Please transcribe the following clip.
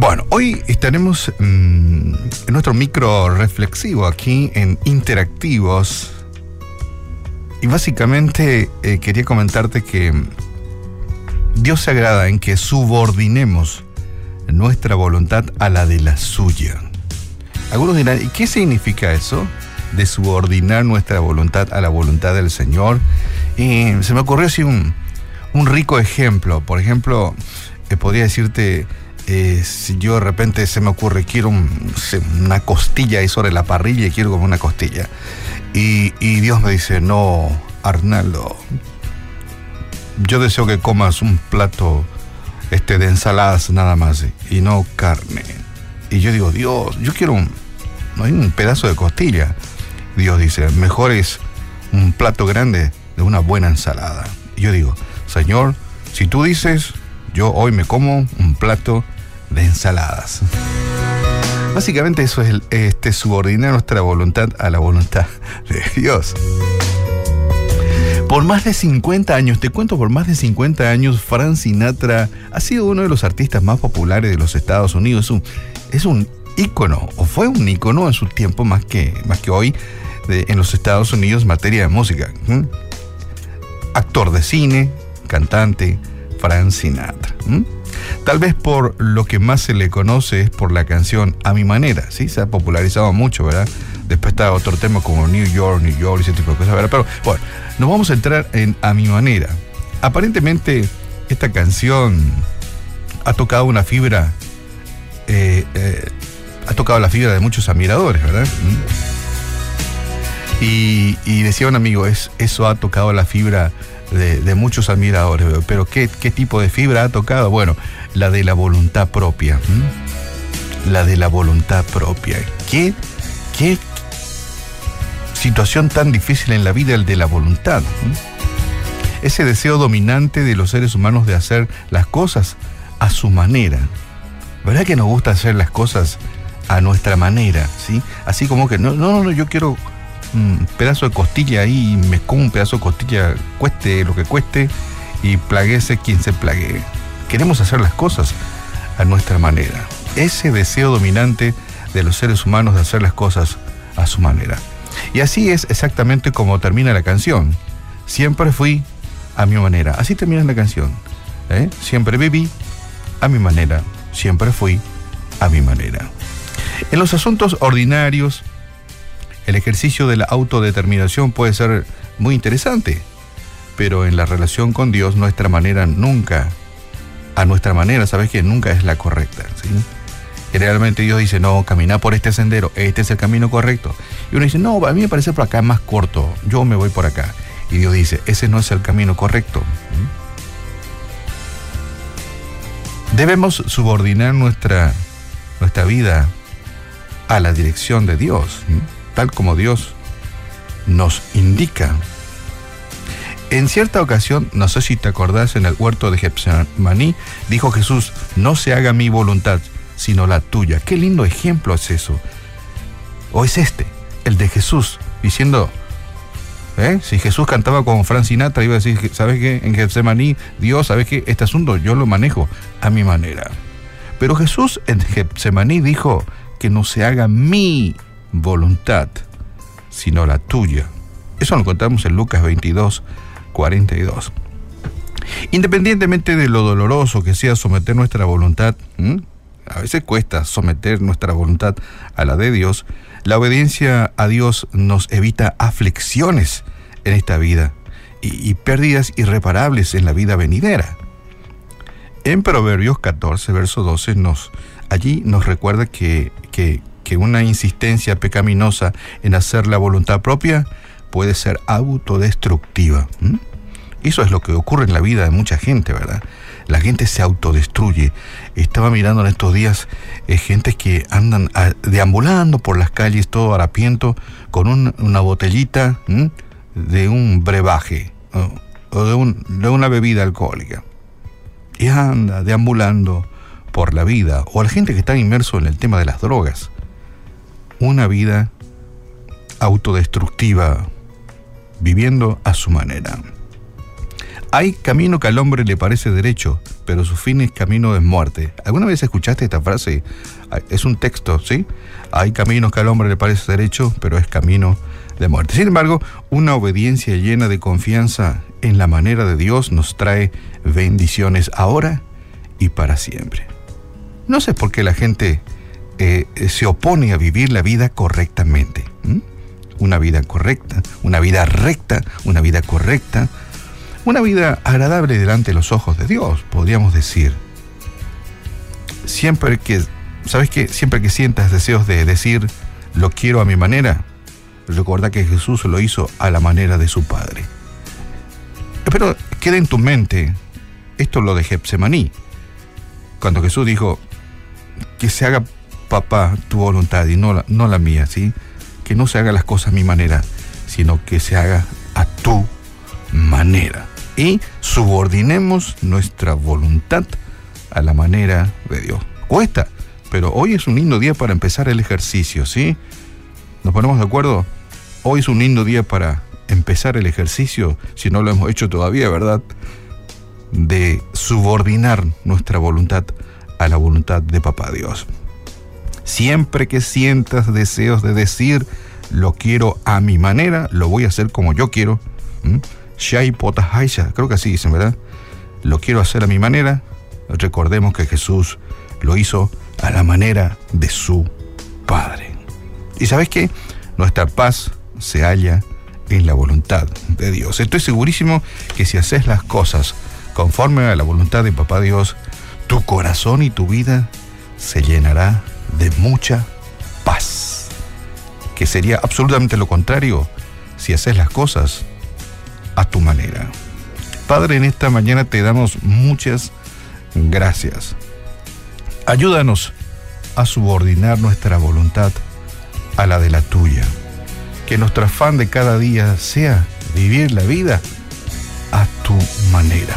Bueno, hoy estaremos mm, en nuestro micro reflexivo aquí en Interactivos. Y básicamente eh, quería comentarte que Dios se agrada en que subordinemos nuestra voluntad a la de la suya. Algunos dirán, ¿y qué significa eso? De subordinar nuestra voluntad a la voluntad del Señor. Se me ocurrió así un, un rico ejemplo. Por ejemplo, eh, podría decirte, eh, si yo de repente se me ocurre, quiero una costilla ahí sobre la parrilla y quiero como una costilla. Y, Dios me dice, no, Arnaldo, yo deseo que comas un plato este, de ensaladas nada más y no carne. Y yo digo, Dios, yo quiero un, un pedazo de costilla. Dios dice, mejor es un plato grande de una buena ensalada. Y yo digo, Señor, si tú dices, yo hoy me como un plato de ensaladas. Básicamente eso es este, subordinar nuestra voluntad a la voluntad de Dios. Por más de 50 años, te cuento, por más de 50 años, Frank Sinatra ha sido uno de los artistas más populares de los Estados Unidos. Es un, ícono, o fue un ícono en su tiempo más que, más que hoy, en los Estados Unidos en materia de música. Actor de cine, cantante, Frank Sinatra. Tal vez por lo que más se le conoce es por la canción A mi manera, ¿sí? Se ha popularizado mucho, ¿verdad? Después está otro tema como New York, New York, ese tipo de cosas, ¿verdad? Pero bueno, nos vamos a entrar en A mi manera. Aparentemente, esta canción ha tocado una fibra, eh, eh, ha tocado la fibra de muchos admiradores, ¿verdad? Y, decía un amigo, es, eso ha tocado la fibra de, muchos admiradores, pero ¿qué, ¿qué, tipo de fibra ha tocado? Bueno, la de la voluntad propia. La de la voluntad propia. ¿Qué, qué situación tan difícil en la vida el de la voluntad? Ese deseo dominante de los seres humanos de hacer las cosas a su manera. ¿Verdad que nos gusta hacer las cosas a nuestra manera? ¿sí? Así como que no, no, no, yo quiero un pedazo de costilla ahí me como un pedazo de costilla, cueste lo que cueste, y plaguese quien se plague. Queremos hacer las cosas a nuestra manera. Ese deseo dominante de los seres humanos de hacer las cosas a su manera. Y así es exactamente como termina la canción. Siempre fui a mi manera. Así termina la canción. ¿eh? Siempre viví a mi manera. Siempre fui a mi manera. En los asuntos ordinarios, el ejercicio de la autodeterminación puede ser muy interesante, pero en la relación con Dios nuestra manera nunca, a nuestra manera, sabes que nunca es la correcta. ¿sí? Generalmente Dios dice, no, camina por este sendero, este es el camino correcto. Y uno dice, no, a mí me parece por acá más corto, yo me voy por acá. Y Dios dice, ese no es el camino correcto. Debemos subordinar nuestra, nuestra vida a la dirección de Dios tal como Dios nos indica. En cierta ocasión, no sé si te acordás, en el huerto de Getsemaní, dijo Jesús, no se haga mi voluntad, sino la tuya. Qué lindo ejemplo es eso. O es este, el de Jesús, diciendo, ¿eh? si Jesús cantaba con Fran Sinatra, iba a decir, ¿sabes qué? En Getsemaní, Dios, ¿sabes qué? Este asunto yo lo manejo a mi manera. Pero Jesús en Getsemaní dijo que no se haga mi voluntad, sino la tuya. Eso lo encontramos en Lucas 22, 42. Independientemente de lo doloroso que sea someter nuestra voluntad, a veces cuesta someter nuestra voluntad a la de Dios, la obediencia a Dios nos evita aflicciones en esta vida y, pérdidas irreparables en la vida venidera. En Proverbios 14, verso 12, nos, allí nos recuerda que, que, que una insistencia pecaminosa en hacer la voluntad propia puede ser autodestructiva. Eso es lo que ocurre en la vida de mucha gente, ¿verdad? La gente se autodestruye. Estaba mirando en estos días eh, gente que andan deambulando por las calles todo harapiento con una botellita de un brebaje o, de, de una bebida alcohólica. Y anda deambulando por la vida. O la gente que está inmerso en el tema de las drogas una vida autodestructiva, viviendo a su manera. Hay camino que al hombre le parece derecho, pero su fin es camino de muerte. ¿Alguna vez escuchaste esta frase? Es un texto, ¿sí? Hay caminos que al hombre le parece derecho, pero es camino de muerte. Sin embargo, una obediencia llena de confianza en la manera de Dios nos trae bendiciones ahora y para siempre. No sé por qué la gente eh, se opone a vivir la vida correctamente. Una vida correcta, una vida recta, una vida correcta, una vida agradable delante de los ojos de Dios, podríamos decir. Siempre que, ¿sabes qué? Siempre que sientas deseos de decir, lo quiero a mi manera, recuerda que Jesús lo hizo a la manera de su Padre. Pero queda en tu mente esto lo de Getsemaní, cuando Jesús dijo, que se haga papá tu voluntad y no la, no la mía, ¿sí? Que no se haga las cosas a mi manera, sino que se haga a tu manera. Y subordinemos nuestra voluntad a la manera de Dios. Cuesta, pero hoy es un lindo día para empezar el ejercicio, ¿sí? ¿Nos ponemos de acuerdo? Hoy es un lindo día para empezar el ejercicio, si no lo hemos hecho todavía, ¿verdad? De subordinar nuestra voluntad a la voluntad de Papá Dios. Siempre que sientas deseos de decir, lo quiero a mi manera, lo voy a hacer como yo quiero. Shai Potahaisha, creo que así dicen, ¿verdad? Lo quiero hacer a mi manera. Recordemos que Jesús lo hizo a la manera de su Padre. ¿Y sabes qué? Nuestra paz se halla en la voluntad de Dios. Estoy segurísimo que si haces las cosas conforme a la voluntad de Papá Dios, tu corazón y tu vida se llenará de mucha paz. Que sería absolutamente lo contrario si haces las cosas a tu manera. Padre, en esta mañana te damos muchas gracias. Ayúdanos a subordinar nuestra voluntad a la de la tuya. Que nuestro afán de cada día sea vivir la vida a tu manera.